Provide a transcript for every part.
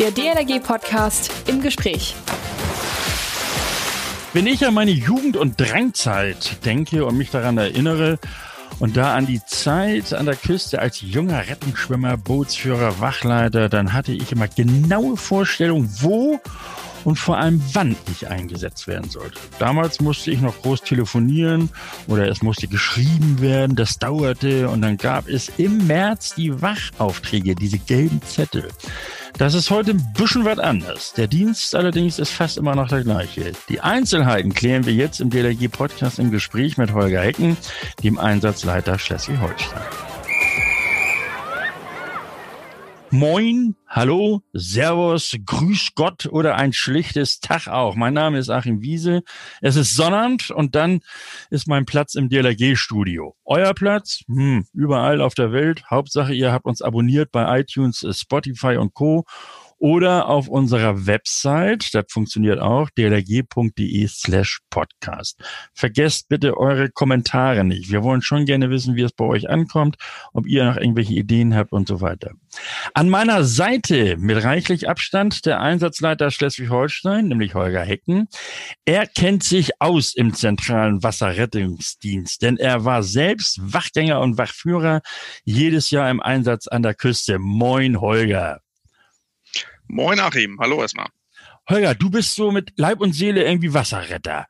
Der DLRG-Podcast im Gespräch. Wenn ich an meine Jugend- und Drangzeit denke und mich daran erinnere, und da an die Zeit an der Küste als junger Rettungsschwimmer, Bootsführer, Wachleiter, dann hatte ich immer genaue Vorstellungen, wo und vor allem wann ich eingesetzt werden sollte. Damals musste ich noch groß telefonieren oder es musste geschrieben werden, das dauerte und dann gab es im März die Wachaufträge, diese gelben Zettel. Das ist heute ein bisschen was anders. Der Dienst allerdings ist fast immer noch der gleiche. Die Einzelheiten klären wir jetzt im DLRG-Podcast im Gespräch mit Holger Hecken, dem Einsatzleiter Schleswig-Holstein. Moin, hallo, Servus, Grüß Gott oder ein schlichtes Tag auch. Mein Name ist Achim Wiese. Es ist Sonnabend und dann ist mein Platz im DLRG-Studio. Euer Platz? Hm, überall auf der Welt. Hauptsache, ihr habt uns abonniert bei iTunes, Spotify und Co oder auf unserer Website, das funktioniert auch, dlg.de slash podcast. Vergesst bitte eure Kommentare nicht. Wir wollen schon gerne wissen, wie es bei euch ankommt, ob ihr noch irgendwelche Ideen habt und so weiter. An meiner Seite mit reichlich Abstand der Einsatzleiter Schleswig-Holstein, nämlich Holger Hecken. Er kennt sich aus im zentralen Wasserrettungsdienst, denn er war selbst Wachgänger und Wachführer jedes Jahr im Einsatz an der Küste. Moin, Holger. Moin Achim, hallo erstmal. Holger, du bist so mit Leib und Seele irgendwie Wasserretter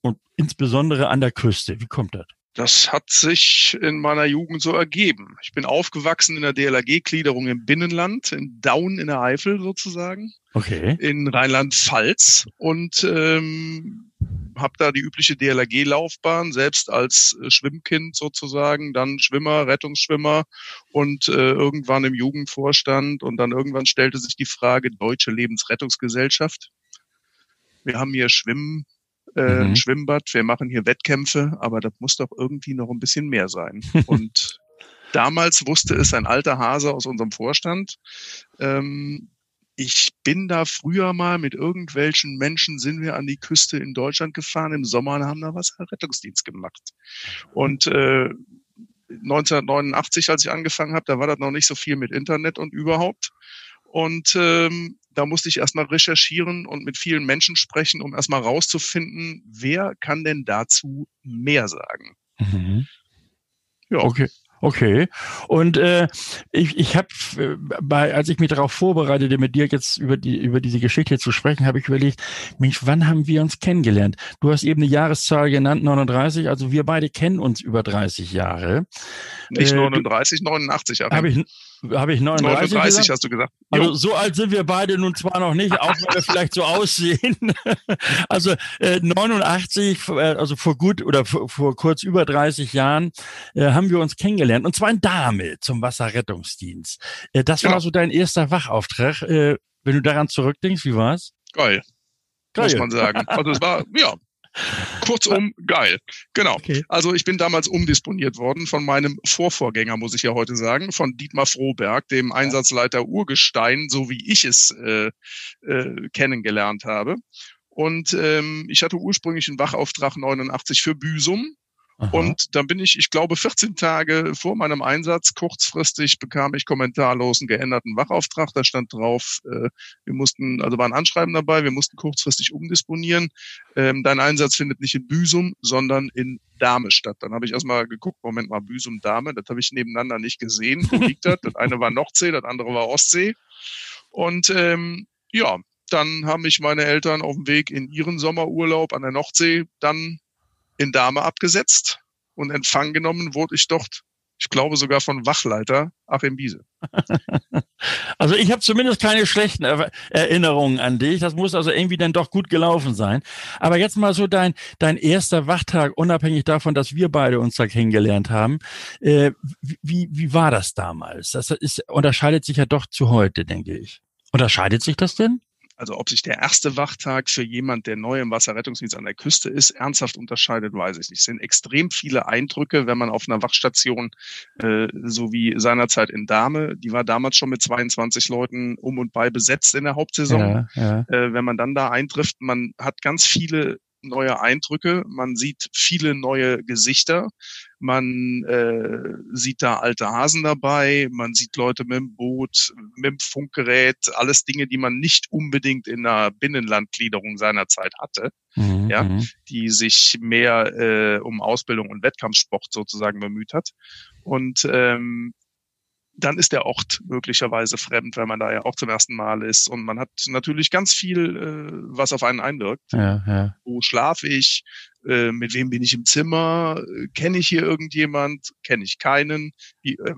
und insbesondere an der Küste. Wie kommt das? Das hat sich in meiner Jugend so ergeben. Ich bin aufgewachsen in der DLRG-Gliederung im Binnenland, in Daun in der Eifel sozusagen. Okay. In Rheinland-Pfalz und ähm, habe da die übliche DLRG-Laufbahn, selbst als äh, Schwimmkind sozusagen, dann Schwimmer, Rettungsschwimmer und äh, irgendwann im Jugendvorstand und dann irgendwann stellte sich die Frage Deutsche Lebensrettungsgesellschaft. Wir haben hier Schwimmen, äh, mhm. Schwimmbad, wir machen hier Wettkämpfe, aber das muss doch irgendwie noch ein bisschen mehr sein. und damals wusste es ein alter Hase aus unserem Vorstand, ähm, ich bin da früher mal mit irgendwelchen Menschen sind wir an die Küste in Deutschland gefahren im Sommer und haben da Wasserrettungsdienst gemacht. Und äh, 1989, als ich angefangen habe, da war das noch nicht so viel mit Internet und überhaupt. Und ähm, da musste ich erstmal recherchieren und mit vielen Menschen sprechen, um erstmal rauszufinden, wer kann denn dazu mehr sagen. Mhm. Ja. Okay. Okay. Und äh, ich, ich habe, äh, bei, als ich mich darauf vorbereitete, mit dir jetzt über die über diese Geschichte zu sprechen, habe ich überlegt, Mensch, wann haben wir uns kennengelernt? Du hast eben eine Jahreszahl genannt, 39. Also wir beide kennen uns über 30 Jahre. Nicht äh, 39, 89. Habe ich habe ich 39, 39 hast du gesagt. Also so alt sind wir beide nun zwar noch nicht, auch wenn wir vielleicht so aussehen. also äh, 89, äh, also vor gut oder vor, vor kurz über 30 Jahren äh, haben wir uns kennengelernt. Und zwar in Dame zum Wasserrettungsdienst. Äh, das war ja. so dein erster Wachauftrag. Äh, wenn du daran zurückdenkst, wie war's? Geil. Geil. Muss man sagen. Also es war, ja, Kurzum, geil. Genau. Okay. Also ich bin damals umdisponiert worden von meinem Vorvorgänger, muss ich ja heute sagen, von Dietmar Froberg, dem Einsatzleiter Urgestein, so wie ich es äh, äh, kennengelernt habe. Und ähm, ich hatte ursprünglich einen Wachauftrag 89 für Büsum Und dann bin ich, ich glaube, 14 Tage vor meinem Einsatz, kurzfristig bekam ich kommentarlos einen geänderten Wachauftrag. Da stand drauf, äh, wir mussten, also war ein Anschreiben dabei, wir mussten kurzfristig umdisponieren. Ähm, dein Einsatz findet nicht in Büsum, sondern in Dame statt. Dann habe ich erstmal geguckt, Moment mal, Büsum, Dame, das habe ich nebeneinander nicht gesehen. Wo liegt das? Das eine war Nordsee, das andere war Ostsee. Und ähm, ja, dann haben mich meine Eltern auf dem Weg in ihren Sommerurlaub an der Nordsee dann in Dame abgesetzt und Empfang genommen wurde ich dort, ich glaube sogar von Wachleiter Achim Biese. Also ich habe zumindest keine schlechten Erinnerungen an dich. Das muss also irgendwie dann doch gut gelaufen sein. Aber jetzt mal so dein, dein erster Wachtag, unabhängig davon, dass wir beide uns da kennengelernt haben. Äh, wie, wie war das damals? Das ist, unterscheidet sich ja doch zu heute, denke ich. Unterscheidet sich das denn? Also ob sich der erste Wachtag für jemand, der neu im Wasserrettungsdienst an der Küste ist, ernsthaft unterscheidet, weiß ich nicht. Es sind extrem viele Eindrücke, wenn man auf einer Wachstation, äh, so wie seinerzeit in Dahme, die war damals schon mit 22 Leuten um und bei besetzt in der Hauptsaison. Ja, ja. Äh, wenn man dann da eintrifft, man hat ganz viele neue Eindrücke, man sieht viele neue Gesichter, man äh, sieht da alte Hasen dabei, man sieht Leute mit dem Boot, mit dem Funkgerät, alles Dinge, die man nicht unbedingt in einer Binnenlandgliederung seiner Zeit hatte, mhm. ja, mhm. die sich mehr äh, um Ausbildung und Wettkampfsport sozusagen bemüht hat. Und ähm, dann ist der Ort möglicherweise fremd, weil man da ja auch zum ersten Mal ist. Und man hat natürlich ganz viel, äh, was auf einen einwirkt. Ja, ja. Wo schlafe ich? Äh, mit wem bin ich im Zimmer? Kenne ich hier irgendjemand? Kenne ich keinen? Wie, äh,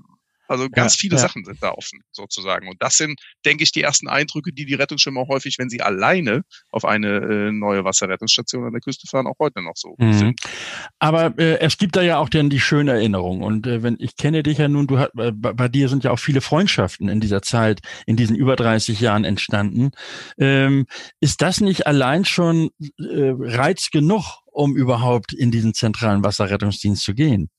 also ganz ja, viele ja. Sachen sind da offen sozusagen. Und das sind, denke ich, die ersten Eindrücke, die die Rettungsschwimmer häufig, wenn sie alleine auf eine äh, neue Wasserrettungsstation an der Küste fahren, auch heute noch so mhm. sind. Aber äh, es gibt da ja auch dann die schöne Erinnerung. Und äh, wenn ich kenne dich ja nun, du hat, äh, bei dir sind ja auch viele Freundschaften in dieser Zeit, in diesen über 30 Jahren entstanden. Ähm, ist das nicht allein schon äh, Reiz genug, um überhaupt in diesen zentralen Wasserrettungsdienst zu gehen?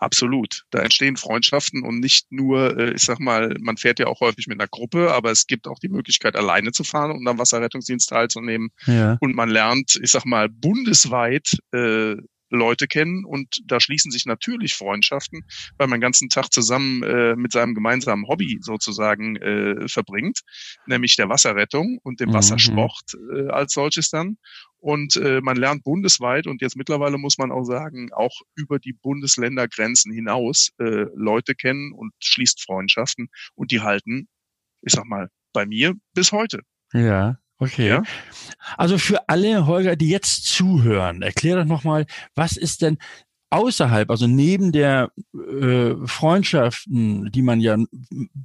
Absolut. Da entstehen Freundschaften und nicht nur, äh, ich sag mal, man fährt ja auch häufig mit einer Gruppe, aber es gibt auch die Möglichkeit, alleine zu fahren und am Wasserrettungsdienst teilzunehmen. Ja. Und man lernt, ich sag mal, bundesweit äh, Leute kennen und da schließen sich natürlich Freundschaften, weil man den ganzen Tag zusammen äh, mit seinem gemeinsamen Hobby sozusagen äh, verbringt, nämlich der Wasserrettung und dem mhm. Wassersport äh, als solches dann. Und äh, man lernt bundesweit und jetzt mittlerweile muss man auch sagen, auch über die Bundesländergrenzen hinaus äh, Leute kennen und schließt Freundschaften und die halten, ich sag mal, bei mir bis heute. Ja. Okay. Ja? Also für alle Holger, die jetzt zuhören, erklär doch nochmal, was ist denn außerhalb, also neben der äh, Freundschaften, die man ja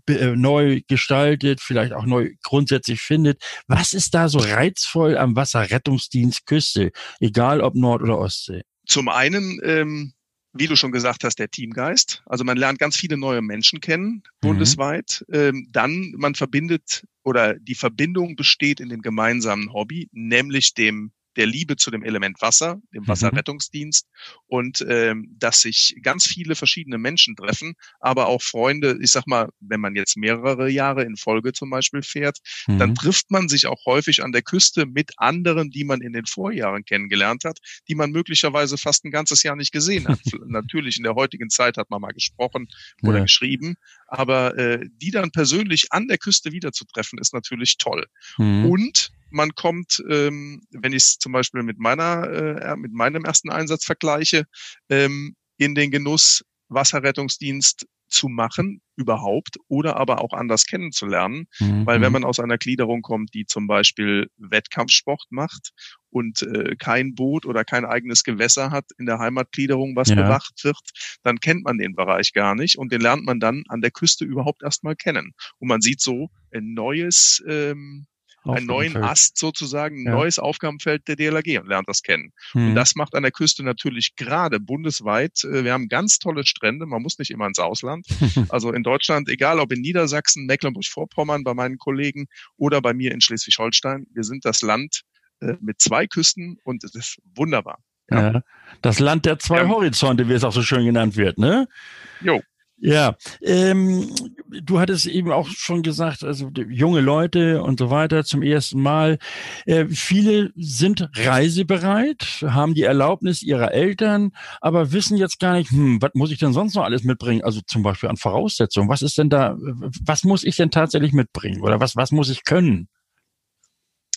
äh, neu gestaltet, vielleicht auch neu grundsätzlich findet, was ist da so reizvoll am Wasserrettungsdienst Küste, egal ob Nord- oder Ostsee? Zum einen, ähm, wie du schon gesagt hast, der Teamgeist. Also man lernt ganz viele neue Menschen kennen, mhm. bundesweit. Ähm, dann, man verbindet oder die Verbindung besteht in dem gemeinsamen Hobby, nämlich dem der Liebe zu dem Element Wasser, dem mhm. Wasserrettungsdienst und ähm, dass sich ganz viele verschiedene Menschen treffen, aber auch Freunde, ich sag mal, wenn man jetzt mehrere Jahre in Folge zum Beispiel fährt, mhm. dann trifft man sich auch häufig an der Küste mit anderen, die man in den Vorjahren kennengelernt hat, die man möglicherweise fast ein ganzes Jahr nicht gesehen hat. Natürlich in der heutigen Zeit hat man mal gesprochen oder ja. geschrieben, aber äh, die dann persönlich an der Küste wiederzutreffen, ist natürlich toll. Mhm. Und man kommt, ähm, wenn ich es zum Beispiel mit meiner, äh, mit meinem ersten Einsatz vergleiche, ähm, in den Genuss, Wasserrettungsdienst zu machen überhaupt oder aber auch anders kennenzulernen. Mhm. Weil wenn mhm. man aus einer Gliederung kommt, die zum Beispiel Wettkampfsport macht und äh, kein Boot oder kein eigenes Gewässer hat in der Heimatgliederung, was ja. bewacht wird, dann kennt man den Bereich gar nicht und den lernt man dann an der Küste überhaupt erstmal kennen. Und man sieht so ein neues ähm, einen neuen Ast sozusagen, ein ja. neues Aufgabenfeld der DLRG und lernt das kennen. Hm. Und das macht an der Küste natürlich gerade bundesweit. Äh, wir haben ganz tolle Strände, man muss nicht immer ins Ausland. also in Deutschland, egal ob in Niedersachsen, Mecklenburg-Vorpommern, bei meinen Kollegen oder bei mir in Schleswig-Holstein, wir sind das Land äh, mit zwei Küsten und es ist wunderbar. Ja. ja. Das Land der zwei ja. Horizonte, wie es auch so schön genannt wird, ne? Jo. Ja, ähm, du hattest eben auch schon gesagt, also junge Leute und so weiter zum ersten Mal. Äh, viele sind reisebereit, haben die Erlaubnis ihrer Eltern, aber wissen jetzt gar nicht, hm, was muss ich denn sonst noch alles mitbringen? Also zum Beispiel an Voraussetzungen. Was ist denn da, was muss ich denn tatsächlich mitbringen? Oder was, was muss ich können?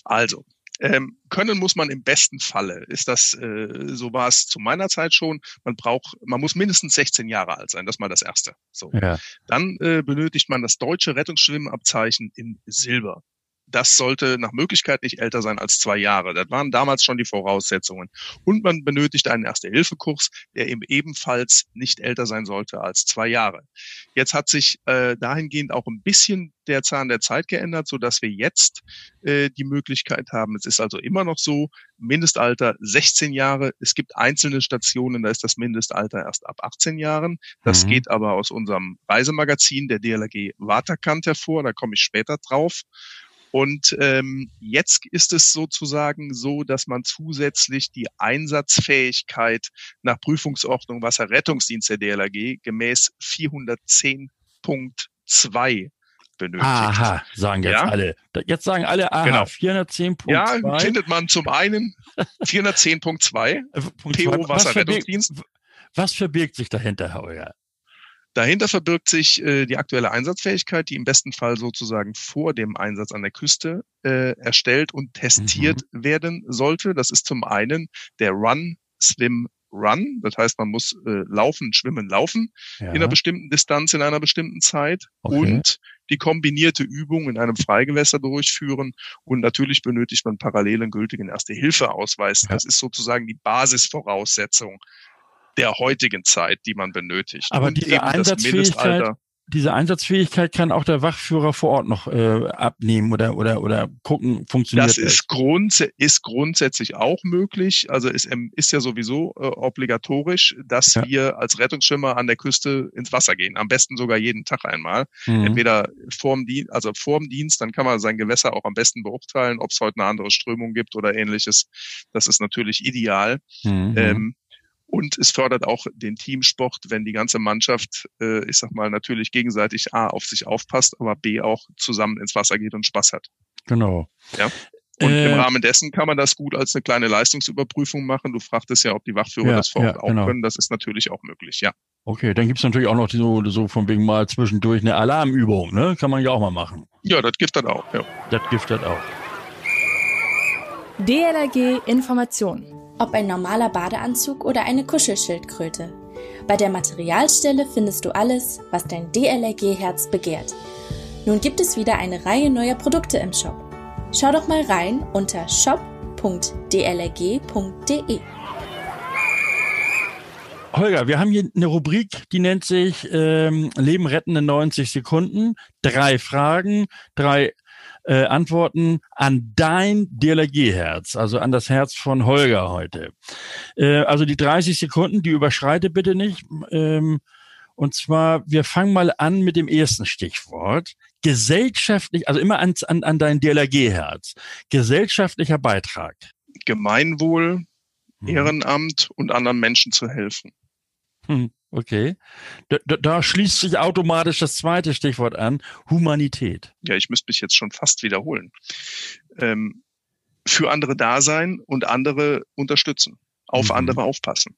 Also, ähm, können muss man im besten Falle. Ist das, äh, so war es zu meiner Zeit schon. Man braucht, man muss mindestens 16 Jahre alt sein. Das ist mal das Erste. So. Ja. Dann äh, benötigt man das deutsche Rettungsschwimmabzeichen in Silber das sollte nach Möglichkeit nicht älter sein als zwei Jahre. Das waren damals schon die Voraussetzungen. Und man benötigt einen Erste-Hilfe-Kurs, der eben ebenfalls nicht älter sein sollte als zwei Jahre. Jetzt hat sich äh, dahingehend auch ein bisschen der Zahn der Zeit geändert, so dass wir jetzt äh, die Möglichkeit haben. Es ist also immer noch so, Mindestalter 16 Jahre. Es gibt einzelne Stationen, da ist das Mindestalter erst ab 18 Jahren. Das mhm. geht aber aus unserem Reisemagazin der DLRG Waterkant hervor. Da komme ich später drauf. Und ähm, jetzt ist es sozusagen so, dass man zusätzlich die Einsatzfähigkeit nach Prüfungsordnung Wasserrettungsdienst der DLRG gemäß 410.2 benötigt. Aha, sagen jetzt ja? alle. Jetzt sagen alle, aha, genau. 410.2. Ja, findet man zum einen 410.2 PO Wasserrettungsdienst. Was verbirgt sich dahinter, Herr Euer? Dahinter verbirgt sich äh, die aktuelle Einsatzfähigkeit, die im besten Fall sozusagen vor dem Einsatz an der Küste äh, erstellt und testiert mhm. werden sollte. Das ist zum einen der Run, Swim, Run. Das heißt, man muss äh, laufen, schwimmen, laufen ja. in einer bestimmten Distanz, in einer bestimmten Zeit okay. und die kombinierte Übung in einem Freigewässer durchführen. Und natürlich benötigt man parallel einen gültigen Erste-Hilfe-Ausweis. Ja. Das ist sozusagen die Basisvoraussetzung der heutigen Zeit, die man benötigt. Aber und diese Einsatzfähigkeit, diese Einsatzfähigkeit kann auch der Wachführer vor Ort noch äh, abnehmen oder oder oder gucken, funktioniert das? Ist, grunds ist grundsätzlich auch möglich. Also es ist ja sowieso äh, obligatorisch, dass ja. wir als Rettungsschwimmer an der Küste ins Wasser gehen. Am besten sogar jeden Tag einmal. Mhm. Entweder vorm Dienst, also vorm Dienst, dann kann man sein Gewässer auch am besten beurteilen, ob es heute eine andere Strömung gibt oder ähnliches. Das ist natürlich ideal. Mhm. Ähm, und es fördert auch den Teamsport, wenn die ganze Mannschaft, äh, ich sag mal, natürlich gegenseitig A auf sich aufpasst, aber B auch zusammen ins Wasser geht und Spaß hat. Genau. Ja. Und äh, im Rahmen dessen kann man das gut als eine kleine Leistungsüberprüfung machen. Du fragtest ja, ob die Wachführer ja, das vor Ort ja, auch genau. können. Das ist natürlich auch möglich, ja. Okay, dann gibt's natürlich auch noch so, so von wegen mal zwischendurch eine Alarmübung, ne? Kann man ja auch mal machen. Ja, das gibt das auch, ja. Das gibt das auch. DLRG Information ob ein normaler Badeanzug oder eine Kuschelschildkröte. Bei der Materialstelle findest du alles, was dein DLRG-Herz begehrt. Nun gibt es wieder eine Reihe neuer Produkte im Shop. Schau doch mal rein unter shop.dlrg.de. Holger, wir haben hier eine Rubrik, die nennt sich ähm, Leben retten in 90 Sekunden. Drei Fragen, drei äh, Antworten an dein DLRG-Herz, also an das Herz von Holger heute. Äh, also die 30 Sekunden, die überschreite bitte nicht. Ähm, und zwar, wir fangen mal an mit dem ersten Stichwort. Gesellschaftlich, also immer an, an, an dein DLRG-Herz. Gesellschaftlicher Beitrag. Gemeinwohl, hm. Ehrenamt und anderen Menschen zu helfen. Hm. Okay. Da, da, da, schließt sich automatisch das zweite Stichwort an, Humanität. Ja, ich müsste mich jetzt schon fast wiederholen. Ähm, für andere da sein und andere unterstützen, auf mhm. andere aufpassen.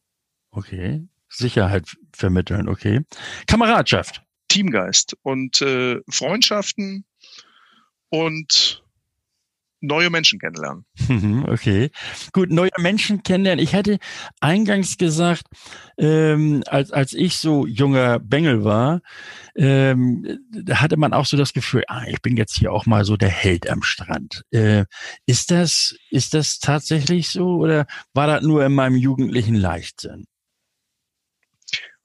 Okay. Sicherheit vermitteln, okay. Kameradschaft. Teamgeist und äh, Freundschaften und neue Menschen kennenlernen. Mhm, okay, gut, neue Menschen kennenlernen. Ich hätte eingangs gesagt, ähm, als, als ich so junger Bengel war, ähm, da hatte man auch so das Gefühl, ah, ich bin jetzt hier auch mal so der Held am Strand. Äh, ist das, ist das tatsächlich so oder war das nur in meinem jugendlichen Leichtsinn?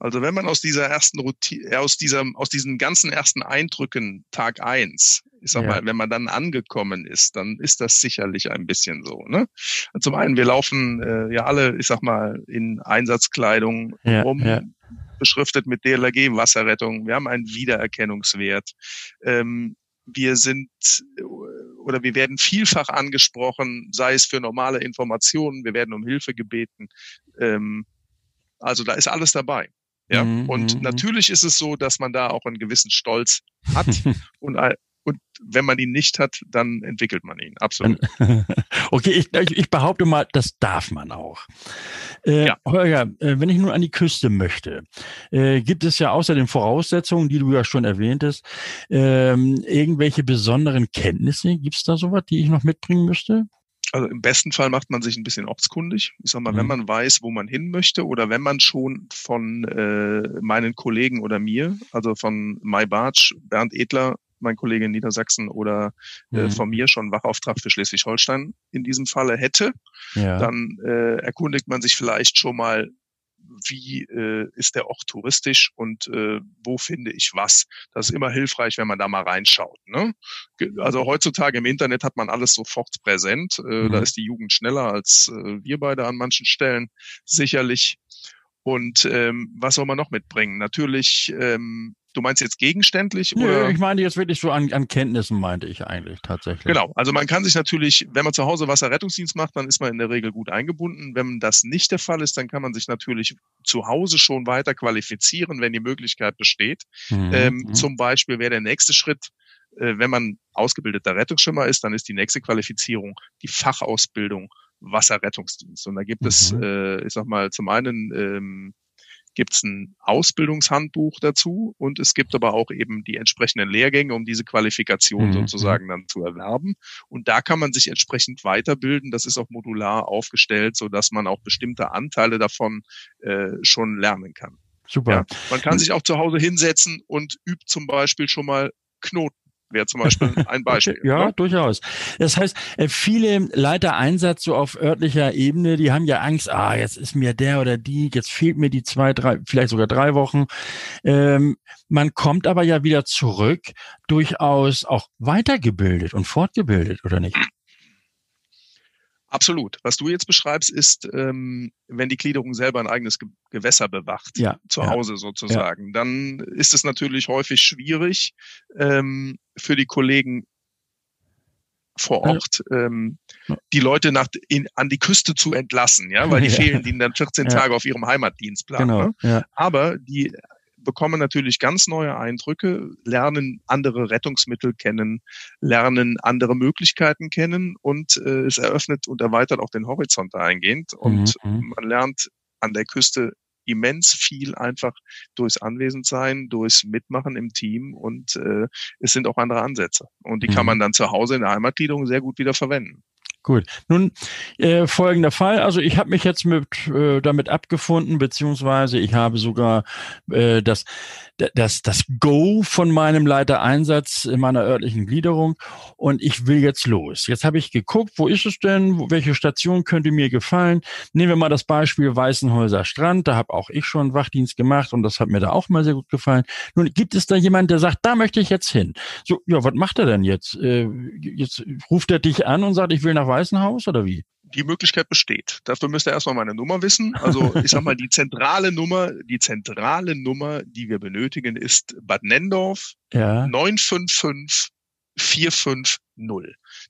Also wenn man aus dieser ersten Routine, äh, aus diesem, aus diesen ganzen ersten Eindrücken Tag eins, ich sag ja. mal, wenn man dann angekommen ist, dann ist das sicherlich ein bisschen so. Ne? Zum einen, wir laufen äh, ja alle, ich sag mal, in Einsatzkleidung ja, rum. Ja. beschriftet mit DLRG Wasserrettung. Wir haben einen Wiedererkennungswert. Ähm, wir sind oder wir werden vielfach angesprochen, sei es für normale Informationen, wir werden um Hilfe gebeten. Ähm, also da ist alles dabei. Ja, mhm. und mhm. natürlich ist es so, dass man da auch einen gewissen Stolz hat und, und wenn man ihn nicht hat, dann entwickelt man ihn. Absolut. okay, ich, ich behaupte mal, das darf man auch. Äh, ja. Holger, äh, wenn ich nun an die Küste möchte, äh, gibt es ja außer den Voraussetzungen, die du ja schon erwähntest, ähm, irgendwelche besonderen Kenntnisse? Gibt es da sowas, die ich noch mitbringen müsste? Also im besten Fall macht man sich ein bisschen ortskundig. Ich sag mal, mhm. wenn man weiß, wo man hin möchte oder wenn man schon von äh, meinen Kollegen oder mir, also von Mai Bartsch, Bernd Edler, mein Kollege in Niedersachsen oder äh, mhm. von mir schon Wachauftrag für Schleswig-Holstein in diesem Falle hätte, ja. dann äh, erkundigt man sich vielleicht schon mal wie äh, ist der Ort touristisch und äh, wo finde ich was. Das ist immer hilfreich, wenn man da mal reinschaut. Ne? Also heutzutage im Internet hat man alles sofort präsent. Äh, mhm. Da ist die Jugend schneller als äh, wir beide an manchen Stellen sicherlich. Und ähm, was soll man noch mitbringen? Natürlich ähm, Du meinst jetzt gegenständlich? Nö, oder? ich meine jetzt wirklich so an, an Kenntnissen, meinte ich eigentlich tatsächlich. Genau, also man kann sich natürlich, wenn man zu Hause Wasserrettungsdienst macht, dann ist man in der Regel gut eingebunden. Wenn das nicht der Fall ist, dann kann man sich natürlich zu Hause schon weiter qualifizieren, wenn die Möglichkeit besteht. Mhm. Ähm, mhm. Zum Beispiel wäre der nächste Schritt, äh, wenn man ausgebildeter Rettungsschwimmer ist, dann ist die nächste Qualifizierung die Fachausbildung Wasserrettungsdienst. Und da gibt mhm. es, äh, ich sag mal, zum einen ähm, gibt es ein Ausbildungshandbuch dazu und es gibt aber auch eben die entsprechenden Lehrgänge, um diese Qualifikation mhm. sozusagen dann zu erwerben. Und da kann man sich entsprechend weiterbilden. Das ist auch modular aufgestellt, so dass man auch bestimmte Anteile davon äh, schon lernen kann. Super. Ja, man kann sich auch zu Hause hinsetzen und übt zum Beispiel schon mal Knoten wäre zum Beispiel ein Beispiel. Ja, ne? durchaus. Das heißt, äh, viele Leiter Einsatz so auf örtlicher Ebene, die haben ja Angst, ah, jetzt ist mir der oder die, jetzt fehlt mir die zwei, drei, vielleicht sogar drei Wochen. Ähm, man kommt aber ja wieder zurück, durchaus auch weitergebildet und fortgebildet, oder nicht? Absolut. Was du jetzt beschreibst, ist, ähm, wenn die Gliederung selber ein eigenes Ge Gewässer bewacht, ja, zu Hause sozusagen, ja. dann ist es natürlich häufig schwierig ähm, für die Kollegen vor Ort, ähm, die Leute nach, in, an die Küste zu entlassen, ja, weil die fehlen ihnen dann 14 Tage auf ihrem Heimatdienstplan. Genau, ne? Aber die bekommen natürlich ganz neue Eindrücke, lernen andere Rettungsmittel kennen, lernen andere Möglichkeiten kennen und äh, es eröffnet und erweitert auch den Horizont eingehend und mhm. man lernt an der Küste immens viel einfach durchs Anwesendsein, durchs Mitmachen im Team und äh, es sind auch andere Ansätze. Und die mhm. kann man dann zu Hause in der Heimatgliederung sehr gut wieder verwenden. Gut. Nun äh, folgender Fall. Also ich habe mich jetzt mit äh, damit abgefunden, beziehungsweise ich habe sogar äh, das das das Go von meinem Leitereinsatz in meiner örtlichen Gliederung und ich will jetzt los. Jetzt habe ich geguckt, wo ist es denn? Welche Station könnte mir gefallen? Nehmen wir mal das Beispiel Weißenhäuser Strand. Da habe auch ich schon Wachdienst gemacht und das hat mir da auch mal sehr gut gefallen. Nun gibt es da jemand, der sagt, da möchte ich jetzt hin. So, ja, was macht er denn jetzt? Äh, jetzt ruft er dich an und sagt, ich will nach Weißenhaus oder wie? Die Möglichkeit besteht. Dafür müsst ihr erstmal meine Nummer wissen. Also ich sag mal, die zentrale Nummer, die zentrale Nummer, die wir benötigen, ist Bad Nendorf ja. 955 450.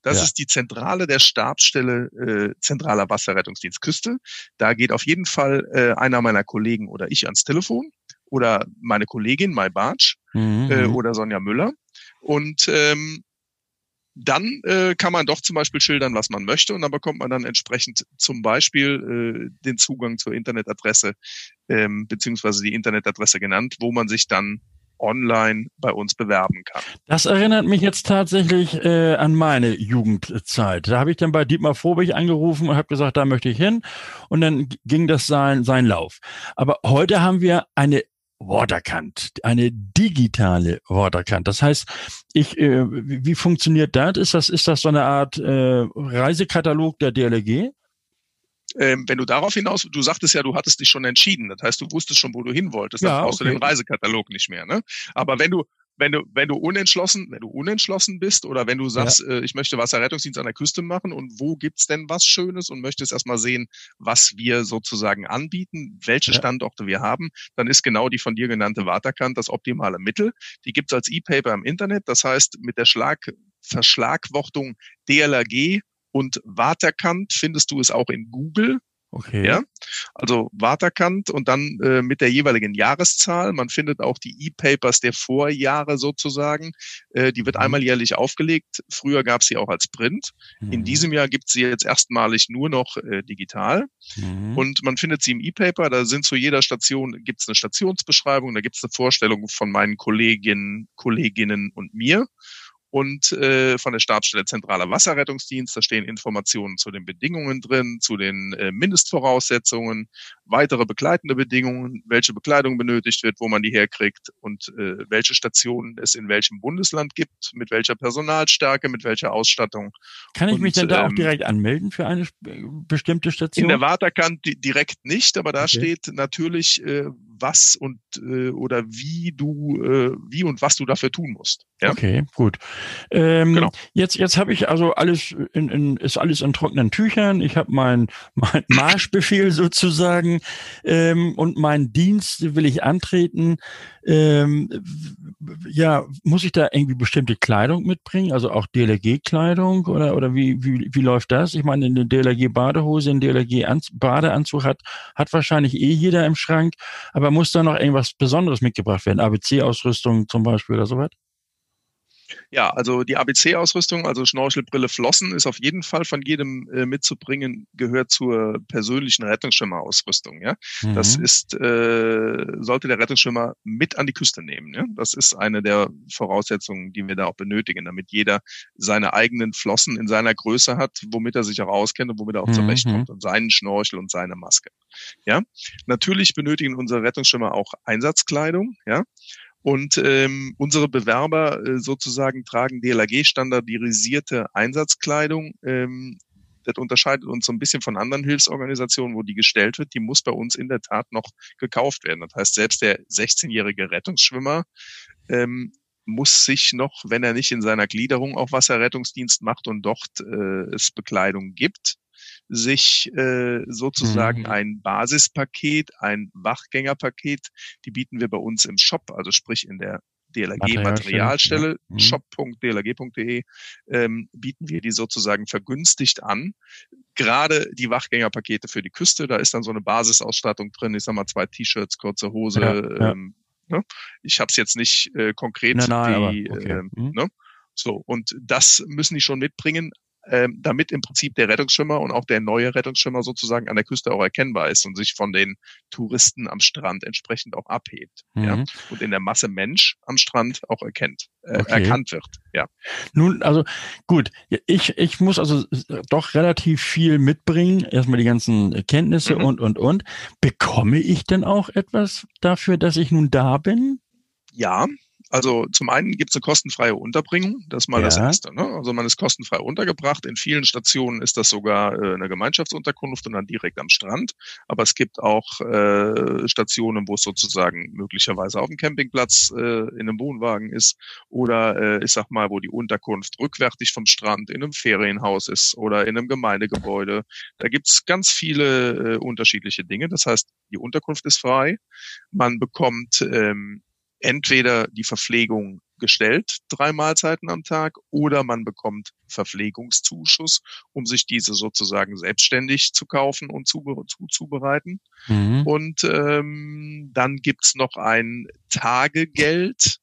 Das ja. ist die Zentrale der Stabsstelle äh, Zentraler Wasserrettungsdienst Küste. Da geht auf jeden Fall äh, einer meiner Kollegen oder ich ans Telefon oder meine Kollegin Mai Bartsch mhm. äh, mhm. oder Sonja Müller. Und ähm, dann äh, kann man doch zum Beispiel schildern, was man möchte und dann bekommt man dann entsprechend zum Beispiel äh, den Zugang zur Internetadresse ähm, beziehungsweise die Internetadresse genannt, wo man sich dann online bei uns bewerben kann. Das erinnert mich jetzt tatsächlich äh, an meine Jugendzeit. Da habe ich dann bei Dietmar Frohbich angerufen und habe gesagt, da möchte ich hin. Und dann ging das sein, sein Lauf. Aber heute haben wir eine Waterkant, eine digitale Waterkant. Das heißt, ich, äh, wie funktioniert das? Ist das, ist das so eine Art äh, Reisekatalog der DLRG? Ähm, wenn du darauf hinaus, du sagtest ja, du hattest dich schon entschieden. Das heißt, du wusstest schon, wo du hin wolltest. Dann ja, brauchst okay. du den Reisekatalog nicht mehr. Ne? Aber wenn du, wenn du, wenn du unentschlossen, wenn du unentschlossen bist oder wenn du sagst, ja. äh, ich möchte Wasserrettungsdienst an der Küste machen und wo gibt's denn was Schönes und möchtest erstmal sehen, was wir sozusagen anbieten, welche ja. Standorte wir haben, dann ist genau die von dir genannte Waterkant das optimale Mittel. Die gibt's als E-Paper im Internet. Das heißt, mit der Schlag Verschlagwortung DLRG und Waterkant findest du es auch in Google. Okay. Ja, also Waterkant und dann äh, mit der jeweiligen Jahreszahl. Man findet auch die E-Papers der Vorjahre sozusagen. Äh, die wird mhm. einmal jährlich aufgelegt. Früher gab es sie auch als Print. Mhm. In diesem Jahr gibt es sie jetzt erstmalig nur noch äh, digital. Mhm. Und man findet sie im E-Paper. Da sind zu jeder Station gibt es eine Stationsbeschreibung. Da gibt es eine Vorstellung von meinen Kolleginnen, Kolleginnen und mir und äh, von der Stabsstelle Zentraler Wasserrettungsdienst. Da stehen Informationen zu den Bedingungen drin, zu den äh, Mindestvoraussetzungen, weitere begleitende Bedingungen, welche Bekleidung benötigt wird, wo man die herkriegt und äh, welche Stationen es in welchem Bundesland gibt, mit welcher Personalstärke, mit welcher Ausstattung. Kann ich und, mich denn da ähm, auch direkt anmelden für eine bestimmte Station? In der Waterkant direkt nicht, aber da okay. steht natürlich, äh, was und äh, oder wie du, äh, wie und was du dafür tun musst. Ja? Okay, gut. Ähm, genau. Jetzt, jetzt habe ich also alles in, in, ist alles in trockenen Tüchern. Ich habe mein, mein Marschbefehl sozusagen ähm, und meinen Dienst will ich antreten. Ähm, ja, muss ich da irgendwie bestimmte Kleidung mitbringen? Also auch DLRG-Kleidung oder oder wie, wie wie läuft das? Ich meine, eine DLRG-Badehose, ein DLRG-Badeanzug hat hat wahrscheinlich eh jeder im Schrank, aber muss da noch irgendwas Besonderes mitgebracht werden? ABC-Ausrüstung zum Beispiel oder sowas? Ja, also die ABC-Ausrüstung, also Schnorchel, Brille, Flossen, ist auf jeden Fall von jedem äh, mitzubringen, gehört zur persönlichen Rettungsschwimmerausrüstung. Ja, mhm. das ist äh, sollte der Rettungsschwimmer mit an die Küste nehmen. Ja, das ist eine der Voraussetzungen, die wir da auch benötigen, damit jeder seine eigenen Flossen in seiner Größe hat, womit er sich auch auskennt und womit er auch mhm. zurechtkommt und seinen Schnorchel und seine Maske. Ja, natürlich benötigen unsere Rettungsschwimmer auch Einsatzkleidung. Ja, und ähm, unsere Bewerber äh, sozusagen tragen DLAG-standardisierte Einsatzkleidung. Ähm, das unterscheidet uns so ein bisschen von anderen Hilfsorganisationen, wo die gestellt wird. Die muss bei uns in der Tat noch gekauft werden. Das heißt, selbst der 16-jährige Rettungsschwimmer ähm, muss sich noch, wenn er nicht in seiner Gliederung auch Wasserrettungsdienst macht und dort äh, es Bekleidung gibt, sich äh, sozusagen mhm. ein Basispaket, ein Wachgängerpaket, die bieten wir bei uns im Shop, also sprich in der DLRG Materialstelle, ja. mhm. shop.dlrg.de, ähm, bieten wir die sozusagen vergünstigt an. Gerade die Wachgängerpakete für die Küste, da ist dann so eine Basisausstattung drin, ich sag mal zwei T-Shirts, kurze Hose. Ja, ja. Ähm, ne? Ich habe es jetzt nicht äh, konkret. Nein, nein, die, okay. äh, mhm. ne? So, und das müssen die schon mitbringen ähm, damit im Prinzip der Rettungsschwimmer und auch der neue Rettungsschwimmer sozusagen an der Küste auch erkennbar ist und sich von den Touristen am Strand entsprechend auch abhebt. Mhm. Ja? Und in der Masse Mensch am Strand auch erkennt, äh, okay. erkannt wird. Ja. Nun, also gut, ich, ich muss also doch relativ viel mitbringen, erstmal die ganzen Kenntnisse mhm. und, und, und. Bekomme ich denn auch etwas dafür, dass ich nun da bin? Ja, also zum einen gibt es eine kostenfreie Unterbringung, das ist mal ja. das Erste. Ne? Also man ist kostenfrei untergebracht. In vielen Stationen ist das sogar äh, eine Gemeinschaftsunterkunft und dann direkt am Strand. Aber es gibt auch äh, Stationen, wo es sozusagen möglicherweise auf dem Campingplatz äh, in einem Wohnwagen ist oder äh, ich sag mal, wo die Unterkunft rückwärtig vom Strand in einem Ferienhaus ist oder in einem Gemeindegebäude. Da gibt es ganz viele äh, unterschiedliche Dinge. Das heißt, die Unterkunft ist frei. Man bekommt ähm, entweder die Verpflegung gestellt, drei Mahlzeiten am Tag, oder man bekommt Verpflegungszuschuss, um sich diese sozusagen selbstständig zu kaufen und zuzubereiten. Mhm. Und ähm, dann gibt's noch ein Tagegeld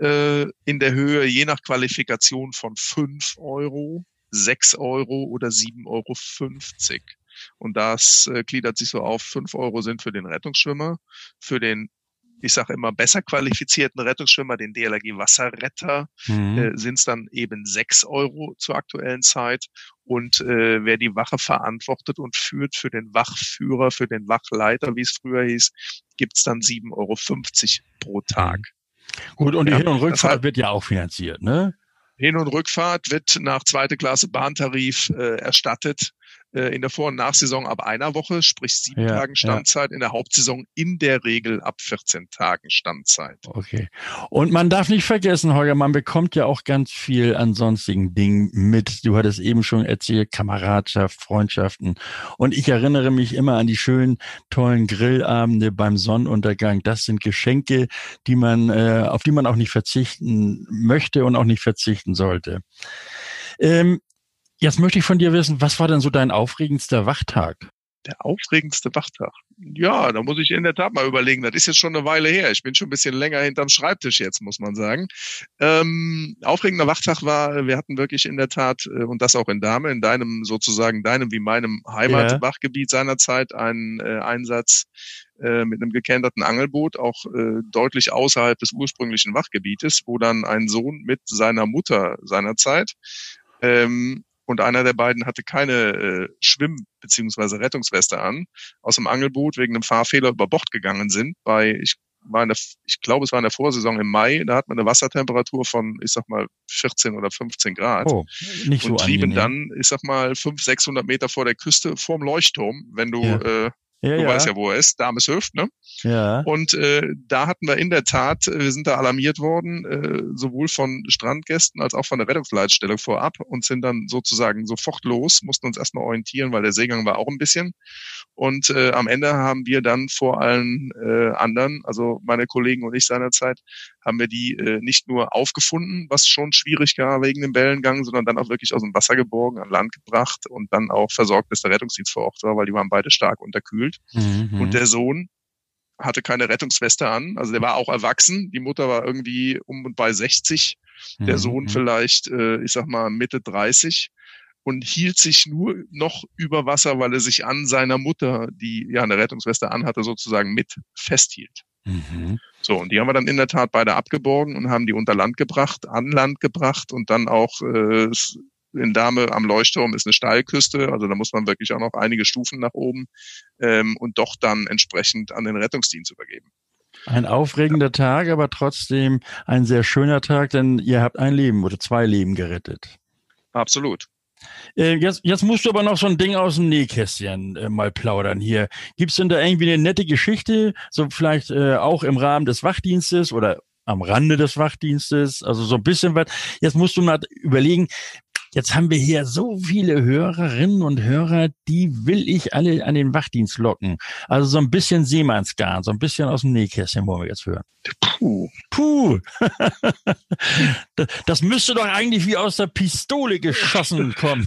äh, in der Höhe je nach Qualifikation von fünf Euro, sechs Euro oder sieben Euro. fünfzig. Und das äh, gliedert sich so auf, fünf Euro sind für den Rettungsschwimmer, für den ich sage immer, besser qualifizierten Rettungsschwimmer, den DLRG Wasserretter, mhm. äh, sind es dann eben sechs Euro zur aktuellen Zeit. Und äh, wer die Wache verantwortet und führt für den Wachführer, für den Wachleiter, wie es früher hieß, gibt's dann 7,50 Euro pro Tag. Gut, und die ja, Hin- und Rückfahrt wird ja auch finanziert, ne? Hin- und Rückfahrt wird nach zweite Klasse Bahntarif äh, erstattet äh, in der Vor- und Nachsaison ab einer Woche, sprich sieben ja, Tagen Standzeit, ja. in der Hauptsaison in der Regel ab 14 Tagen Standzeit. Okay. Und man darf nicht vergessen, Holger, man bekommt ja auch ganz viel an sonstigen Dingen mit. Du hattest eben schon erzählt, Kameradschaft, Freundschaften. Und ich erinnere mich immer an die schönen, tollen Grillabende beim Sonnenuntergang. Das sind Geschenke, die man, äh, auf die man auch nicht verzichten möchte und auch nicht verzichten sollte. Ähm, Jetzt möchte ich von dir wissen, was war denn so dein aufregendster Wachtag? Der aufregendste Wachtag. Ja, da muss ich in der Tat mal überlegen. Das ist jetzt schon eine Weile her. Ich bin schon ein bisschen länger hinterm Schreibtisch jetzt, muss man sagen. Ähm, aufregender Wachtag war, wir hatten wirklich in der Tat, äh, und das auch in Dame, in deinem sozusagen, deinem wie meinem Heimatwachgebiet ja. seinerzeit, einen äh, Einsatz äh, mit einem gekenterten Angelboot, auch äh, deutlich außerhalb des ursprünglichen Wachgebietes, wo dann ein Sohn mit seiner Mutter seinerzeit ähm, und einer der beiden hatte keine äh, Schwimm- bzw. Rettungsweste an, aus dem Angelboot wegen einem Fahrfehler über Bord gegangen sind. Bei, ich, war in der, ich glaube, es war in der Vorsaison im Mai, da hat man eine Wassertemperatur von, ich sag mal, 14 oder 15 Grad. Oh, nicht so Und trieben angenehm. dann, ich sag mal, 500, 600 Meter vor der Küste vorm Leuchtturm, wenn du ja. äh, ja, du ja. weißt ja, wo er ist, Dameshöft, ne? Ja. Und äh, da hatten wir in der Tat, äh, wir sind da alarmiert worden, äh, sowohl von Strandgästen als auch von der Rettungsleitstelle vorab und sind dann sozusagen sofort los, mussten uns erstmal orientieren, weil der Seegang war auch ein bisschen. Und äh, am Ende haben wir dann vor allen äh, anderen, also meine Kollegen und ich seinerzeit, haben wir die äh, nicht nur aufgefunden, was schon schwierig war wegen dem Wellengang, sondern dann auch wirklich aus dem Wasser geborgen, an Land gebracht und dann auch versorgt, bis der Rettungsdienst vor Ort war, weil die waren beide stark unterkühlt. Mhm. Und der Sohn hatte keine Rettungsweste an, also der war auch erwachsen, die Mutter war irgendwie um und bei 60 der mhm. Sohn vielleicht, äh, ich sag mal, Mitte 30 und hielt sich nur noch über Wasser, weil er sich an seiner Mutter, die ja eine Rettungsweste anhatte, sozusagen mit festhielt. Mhm. So, und die haben wir dann in der Tat beide abgeborgen und haben die unter Land gebracht, an Land gebracht und dann auch äh, in Dame am Leuchtturm ist eine Steilküste, also da muss man wirklich auch noch einige Stufen nach oben ähm, und doch dann entsprechend an den Rettungsdienst übergeben. Ein aufregender ja. Tag, aber trotzdem ein sehr schöner Tag, denn ihr habt ein Leben oder zwei Leben gerettet. Absolut. Äh, jetzt, jetzt musst du aber noch so ein Ding aus dem Nähkästchen äh, mal plaudern hier. Gibt's denn da irgendwie eine nette Geschichte, so vielleicht äh, auch im Rahmen des Wachdienstes oder am Rande des Wachdienstes, also so ein bisschen was. Jetzt musst du mal überlegen, Jetzt haben wir hier so viele Hörerinnen und Hörer, die will ich alle an den Wachdienst locken. Also so ein bisschen Seemannsgarn, so ein bisschen aus dem Nähkästchen wollen wir jetzt hören. Puh. Puh. das müsste doch eigentlich wie aus der Pistole geschossen kommen.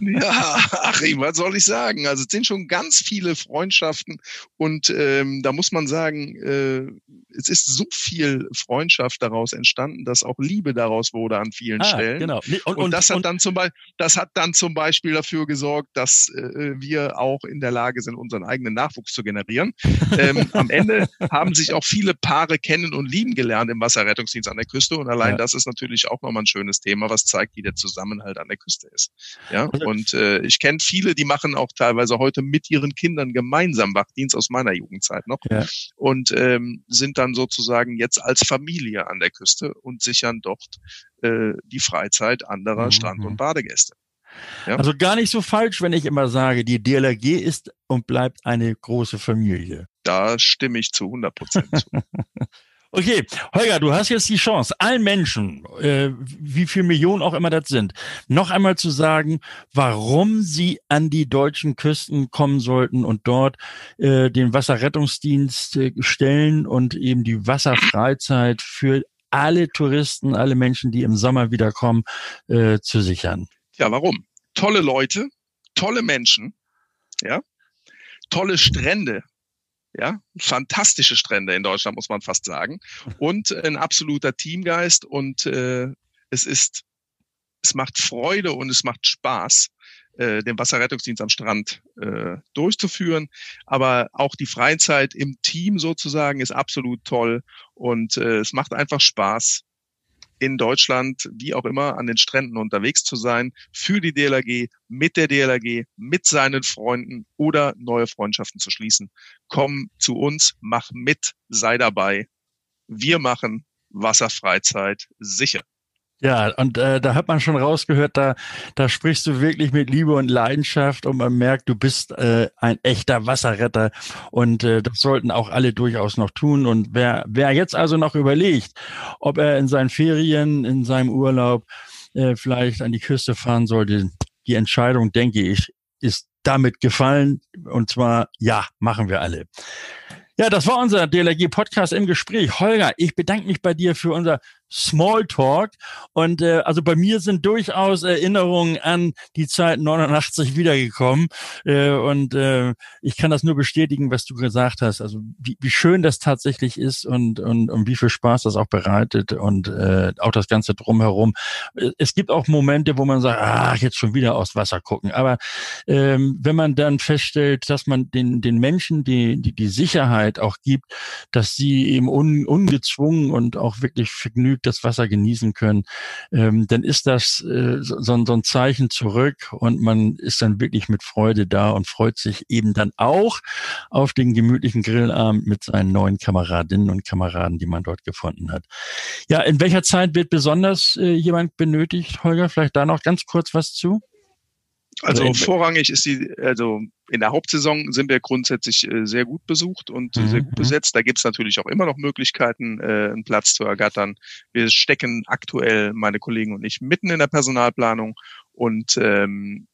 ja, Achim, was soll ich sagen? Also es sind schon ganz viele Freundschaften und ähm, da muss man sagen, äh, es ist so viel Freundschaft daraus entstanden, dass auch Liebe daraus wurde an vielen ah, Stellen. Genau. Und, und, und das, hat dann zum Beispiel, das hat dann zum Beispiel dafür gesorgt, dass äh, wir auch in der Lage sind, unseren eigenen Nachwuchs zu generieren. ähm, am Ende haben sich auch viele Paare kennen und lieben gelernt im Wasserrettungsdienst an der Küste. Und allein ja. das ist natürlich auch nochmal ein schönes Thema, was zeigt, wie der Zusammenhalt an der Küste ist. Ja, also und äh, ich kenne viele, die machen auch teilweise heute mit ihren Kindern gemeinsam Wachdienst aus meiner Jugendzeit noch ja. und ähm, sind dann sozusagen jetzt als Familie an der Küste und sichern dort äh, die Freizeit anderer mhm. Strand- und Badegäste. Ja? Also gar nicht so falsch, wenn ich immer sage, die DLRG ist und bleibt eine große Familie. Da stimme ich zu 100 Prozent zu. Okay, Holger, du hast jetzt die Chance, allen Menschen, äh, wie viel Millionen auch immer das sind, noch einmal zu sagen, warum sie an die deutschen Küsten kommen sollten und dort äh, den Wasserrettungsdienst äh, stellen und eben die Wasserfreizeit für alle Touristen, alle Menschen, die im Sommer wiederkommen, äh, zu sichern. Ja, warum? Tolle Leute, tolle Menschen, ja, tolle Strände, ja, fantastische Strände in Deutschland, muss man fast sagen. Und ein absoluter Teamgeist und äh, es ist, es macht Freude und es macht Spaß, äh, den Wasserrettungsdienst am Strand äh, durchzuführen. Aber auch die Freizeit im Team sozusagen ist absolut toll und äh, es macht einfach Spaß, in Deutschland, wie auch immer, an den Stränden unterwegs zu sein, für die DLRG, mit der DLRG, mit seinen Freunden oder neue Freundschaften zu schließen. Komm zu uns, mach mit, sei dabei. Wir machen Wasserfreizeit sicher. Ja, und äh, da hat man schon rausgehört, da, da sprichst du wirklich mit Liebe und Leidenschaft und man merkt, du bist äh, ein echter Wasserretter und äh, das sollten auch alle durchaus noch tun. Und wer, wer jetzt also noch überlegt, ob er in seinen Ferien, in seinem Urlaub äh, vielleicht an die Küste fahren sollte, die Entscheidung, denke ich, ist damit gefallen. Und zwar, ja, machen wir alle. Ja, das war unser DLRG-Podcast im Gespräch. Holger, ich bedanke mich bei dir für unser Smalltalk. Und äh, also bei mir sind durchaus Erinnerungen an die Zeit 89 wiedergekommen. Äh, und äh, ich kann das nur bestätigen, was du gesagt hast. Also wie, wie schön das tatsächlich ist und, und, und wie viel Spaß das auch bereitet und äh, auch das Ganze drumherum. Es gibt auch Momente, wo man sagt, ah, jetzt schon wieder aus Wasser gucken. Aber ähm, wenn man dann feststellt, dass man den, den Menschen die, die, die Sicherheit auch gibt, dass sie eben un, ungezwungen und auch wirklich vergnügt Stück das Wasser genießen können, ähm, dann ist das äh, so, so ein Zeichen zurück und man ist dann wirklich mit Freude da und freut sich eben dann auch auf den gemütlichen Grillabend mit seinen neuen Kameradinnen und Kameraden, die man dort gefunden hat. Ja, in welcher Zeit wird besonders äh, jemand benötigt, Holger? Vielleicht da noch ganz kurz was zu? Also, also vorrangig ist die, also in der Hauptsaison sind wir grundsätzlich äh, sehr gut besucht und mhm. sehr gut mhm. besetzt. Da gibt es natürlich auch immer noch Möglichkeiten, äh, einen Platz zu ergattern. Wir stecken aktuell, meine Kollegen und ich, mitten in der Personalplanung und ähm,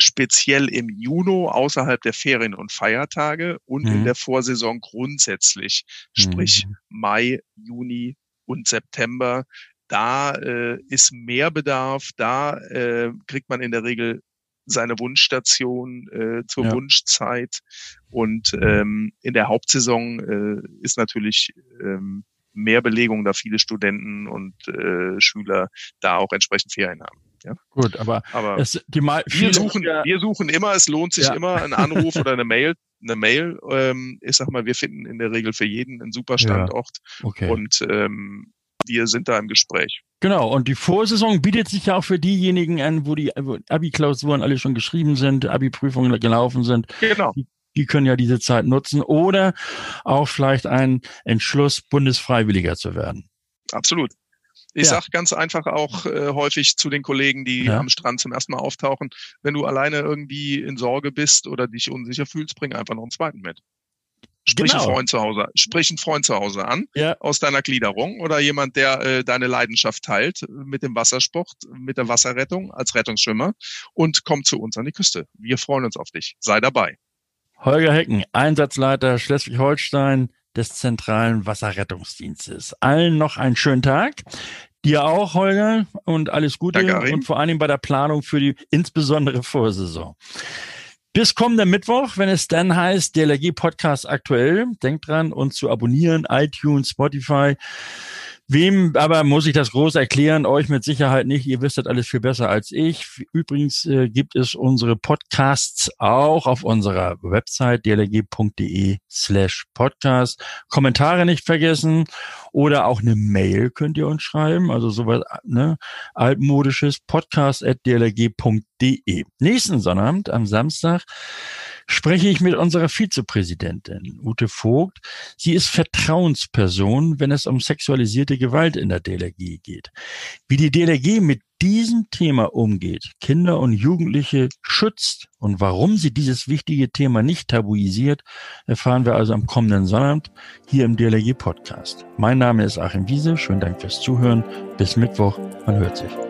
speziell im Juni außerhalb der Ferien und Feiertage und mhm. in der Vorsaison grundsätzlich, sprich mhm. Mai, Juni und September. Da äh, ist mehr Bedarf, da äh, kriegt man in der Regel seine Wunschstation äh, zur ja. Wunschzeit. Und ähm, in der Hauptsaison äh, ist natürlich ähm, mehr Belegung, da viele Studenten und äh, Schüler da auch entsprechend Ferien haben. Ja? Gut, aber, aber es, die mal, wir, suchen, ja, wir suchen immer, es lohnt sich ja. immer, ein Anruf oder eine Mail. Eine Mail, ähm, ich sag mal, wir finden in der Regel für jeden einen super Standort ja. okay. und ähm, wir sind da im Gespräch. Genau, und die Vorsaison bietet sich ja auch für diejenigen an, wo die Abi-Klausuren alle schon geschrieben sind, Abi-Prüfungen gelaufen sind. Genau. Die, die können ja diese Zeit nutzen oder auch vielleicht einen Entschluss, Bundesfreiwilliger zu werden. Absolut. Ich ja. sag ganz einfach auch äh, häufig zu den Kollegen, die ja. am Strand zum ersten Mal auftauchen, wenn du alleine irgendwie in Sorge bist oder dich unsicher fühlst, bring einfach noch einen zweiten mit. Sprich genau. einen Freund zu Hause, sprich einen Freund zu Hause an ja. aus deiner Gliederung oder jemand, der äh, deine Leidenschaft teilt mit dem Wassersport, mit der Wasserrettung als Rettungsschwimmer und komm zu uns an die Küste. Wir freuen uns auf dich. Sei dabei. Holger Hecken, Einsatzleiter Schleswig-Holstein des Zentralen Wasserrettungsdienstes. Allen noch einen schönen Tag. Dir auch, Holger, und alles Gute Danke, und vor allem bei der Planung für die insbesondere Vorsaison. Bis kommender Mittwoch, wenn es dann heißt, DLRG Podcast aktuell. Denkt dran, uns zu abonnieren, iTunes, Spotify. Wem aber muss ich das groß erklären? Euch mit Sicherheit nicht. Ihr wisst das alles viel besser als ich. Übrigens äh, gibt es unsere Podcasts auch auf unserer Website dlg.de slash podcast. Kommentare nicht vergessen oder auch eine Mail könnt ihr uns schreiben. Also sowas ne, altmodisches podcast at dlg.de. Nächsten Sonnabend am Samstag spreche ich mit unserer Vizepräsidentin Ute Vogt. Sie ist Vertrauensperson, wenn es um sexualisierte Gewalt in der DLRG geht. Wie die DLRG mit diesem Thema umgeht, Kinder und Jugendliche schützt und warum sie dieses wichtige Thema nicht tabuisiert, erfahren wir also am kommenden Sonnabend hier im DLRG Podcast. Mein Name ist Achim Wiese. Schönen Dank fürs Zuhören. Bis Mittwoch. Man hört sich.